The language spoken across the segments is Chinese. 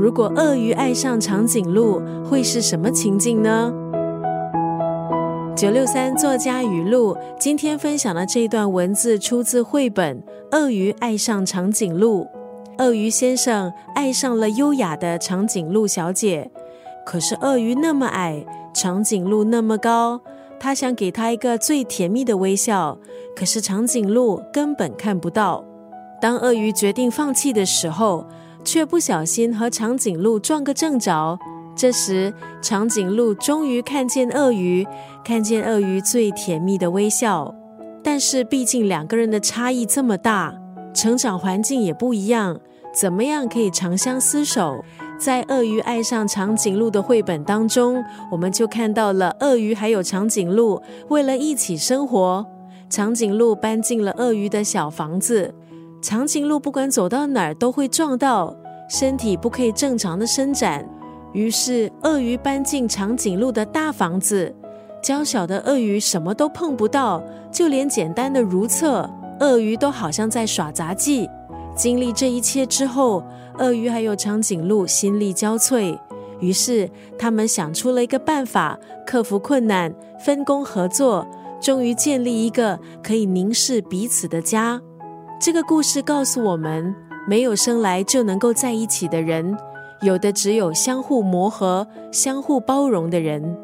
如果鳄鱼爱上长颈鹿，会是什么情境呢？九六三作家语录，今天分享的这段文字出自绘本《鳄鱼爱上长颈鹿》。鳄鱼先生爱上了优雅的长颈鹿小姐，可是鳄鱼那么矮，长颈鹿那么高，他想给她一个最甜蜜的微笑，可是长颈鹿根本看不到。当鳄鱼决定放弃的时候，却不小心和长颈鹿撞个正着。这时，长颈鹿终于看见鳄鱼，看见鳄鱼最甜蜜的微笑。但是，毕竟两个人的差异这么大，成长环境也不一样，怎么样可以长相厮守？在《鳄鱼爱上长颈鹿》的绘本当中，我们就看到了鳄鱼还有长颈鹿为了一起生活，长颈鹿搬进了鳄鱼的小房子。长颈鹿不管走到哪儿都会撞到，身体不可以正常的伸展。于是鳄鱼搬进长颈鹿的大房子，娇小的鳄鱼什么都碰不到，就连简单的如厕，鳄鱼都好像在耍杂技。经历这一切之后，鳄鱼还有长颈鹿心力交瘁，于是他们想出了一个办法，克服困难，分工合作，终于建立一个可以凝视彼此的家。这个故事告诉我们，没有生来就能够在一起的人，有的只有相互磨合、相互包容的人。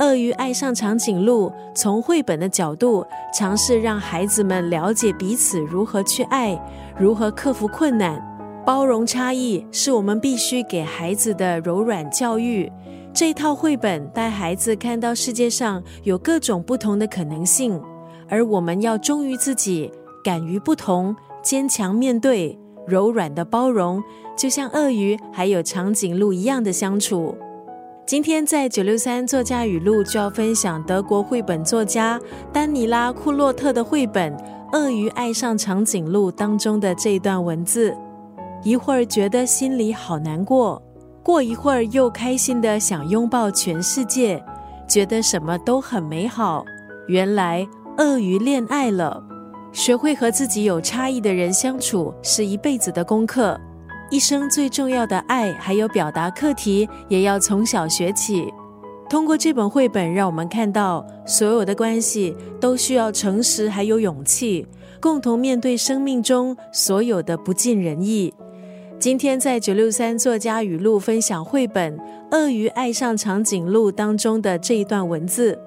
鳄鱼爱上长颈鹿，从绘本的角度尝试让孩子们了解彼此如何去爱，如何克服困难，包容差异，是我们必须给孩子的柔软教育。这套绘本带孩子看到世界上有各种不同的可能性，而我们要忠于自己。敢于不同，坚强面对，柔软的包容，就像鳄鱼还有长颈鹿一样的相处。今天在九六三作家语录就要分享德国绘本作家丹尼拉库洛特的绘本《鳄鱼爱上长颈鹿》当中的这段文字：一会儿觉得心里好难过，过一会儿又开心的想拥抱全世界，觉得什么都很美好。原来鳄鱼恋爱了。学会和自己有差异的人相处是一辈子的功课，一生最重要的爱还有表达课题也要从小学起。通过这本绘本，让我们看到所有的关系都需要诚实还有勇气，共同面对生命中所有的不尽人意。今天在九六三作家语录分享绘本《鳄鱼爱上长颈鹿》当中的这一段文字，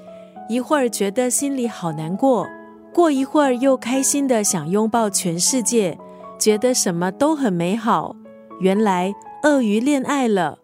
一会儿觉得心里好难过。过一会儿，又开心的想拥抱全世界，觉得什么都很美好。原来鳄鱼恋爱了。